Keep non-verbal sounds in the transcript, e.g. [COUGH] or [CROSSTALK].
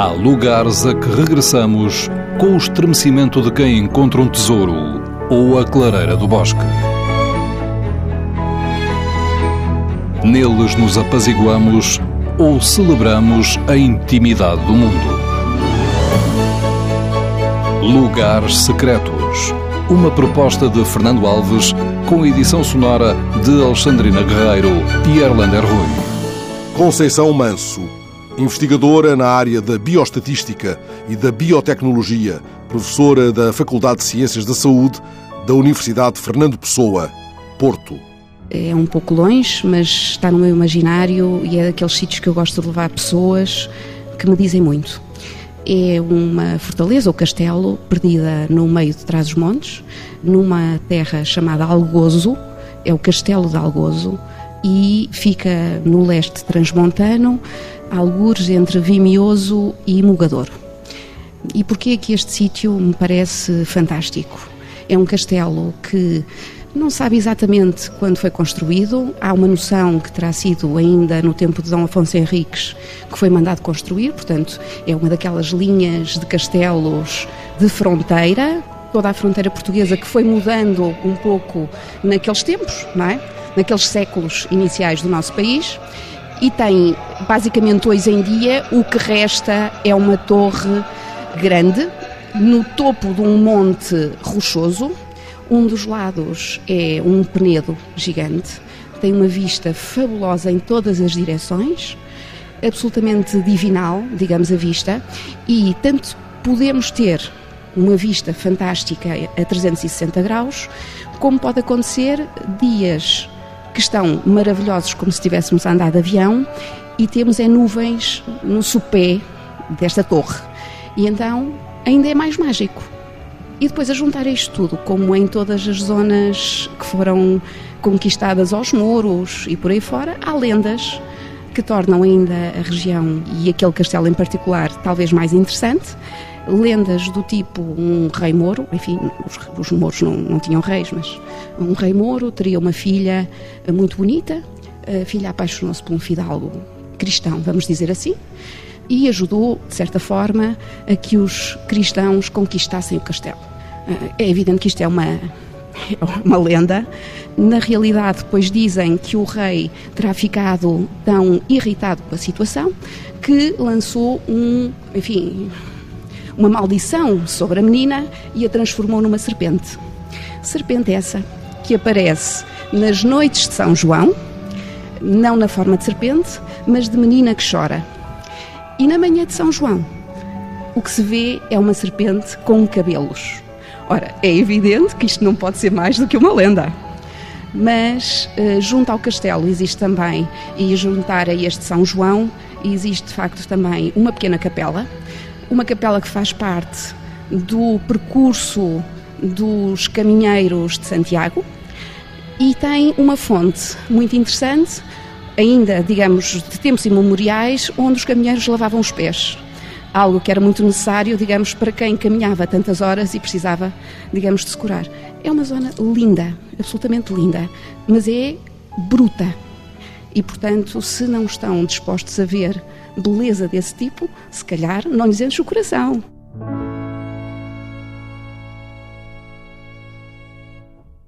Há lugares a que regressamos com o estremecimento de quem encontra um tesouro ou a clareira do bosque. Neles nos apaziguamos ou celebramos a intimidade do mundo. Lugares Secretos. Uma proposta de Fernando Alves com edição sonora de Alexandrina Guerreiro e Erlander Rui. Conceição Manso, investigadora na área da bioestatística e da biotecnologia, professora da Faculdade de Ciências da Saúde da Universidade Fernando Pessoa, Porto. É um pouco longe, mas está no meu imaginário e é daqueles sítios que eu gosto de levar pessoas que me dizem muito. É uma fortaleza ou castelo perdida no meio de Trás-os-Montes, numa terra chamada Algozo, é o Castelo de Algozo, e fica no leste transmontano, algures entre Vimioso e Mugador. E porquê que este sítio me parece fantástico? É um castelo que não sabe exatamente quando foi construído. Há uma noção que terá sido ainda no tempo de Dom Afonso Henriques que foi mandado construir, portanto, é uma daquelas linhas de castelos de fronteira, toda a fronteira portuguesa que foi mudando um pouco naqueles tempos, não é? Naqueles séculos iniciais do nosso país. E tem, basicamente, hoje em dia, o que resta é uma torre grande, no topo de um monte rochoso, um dos lados é um penedo gigante, tem uma vista fabulosa em todas as direções, absolutamente divinal, digamos, a vista, e tanto podemos ter uma vista fantástica a 360 graus, como pode acontecer dias que estão maravilhosos, como se estivéssemos a andar de avião, e temos é nuvens no sopé desta torre. E então ainda é mais mágico. E depois a juntar isto tudo, como em todas as zonas que foram conquistadas aos muros e por aí fora, há lendas que tornam ainda a região e aquele castelo em particular talvez mais interessante. Lendas do tipo um rei moro, enfim, os, os mouros não, não tinham reis, mas um rei moro teria uma filha muito bonita, a filha apaixonou-se por um fidalgo cristão, vamos dizer assim, e ajudou, de certa forma, a que os cristãos conquistassem o castelo. É evidente que isto é uma, [LAUGHS] uma lenda. Na realidade, pois dizem que o rei terá ficado tão irritado com a situação que lançou um, enfim, uma maldição sobre a menina e a transformou numa serpente. Serpente essa que aparece nas noites de São João, não na forma de serpente, mas de menina que chora. E na manhã de São João, o que se vê é uma serpente com cabelos. Ora, é evidente que isto não pode ser mais do que uma lenda. Mas uh, junto ao castelo existe também, e juntar a este São João, existe de facto também uma pequena capela, uma capela que faz parte do percurso dos caminheiros de Santiago e tem uma fonte muito interessante ainda, digamos, de tempos imemoriais, onde os caminheiros lavavam os pés. Algo que era muito necessário, digamos, para quem caminhava tantas horas e precisava, digamos, de se curar. É uma zona linda, absolutamente linda, mas é bruta. E, portanto, se não estão dispostos a ver beleza desse tipo, se calhar não lhes enche o coração.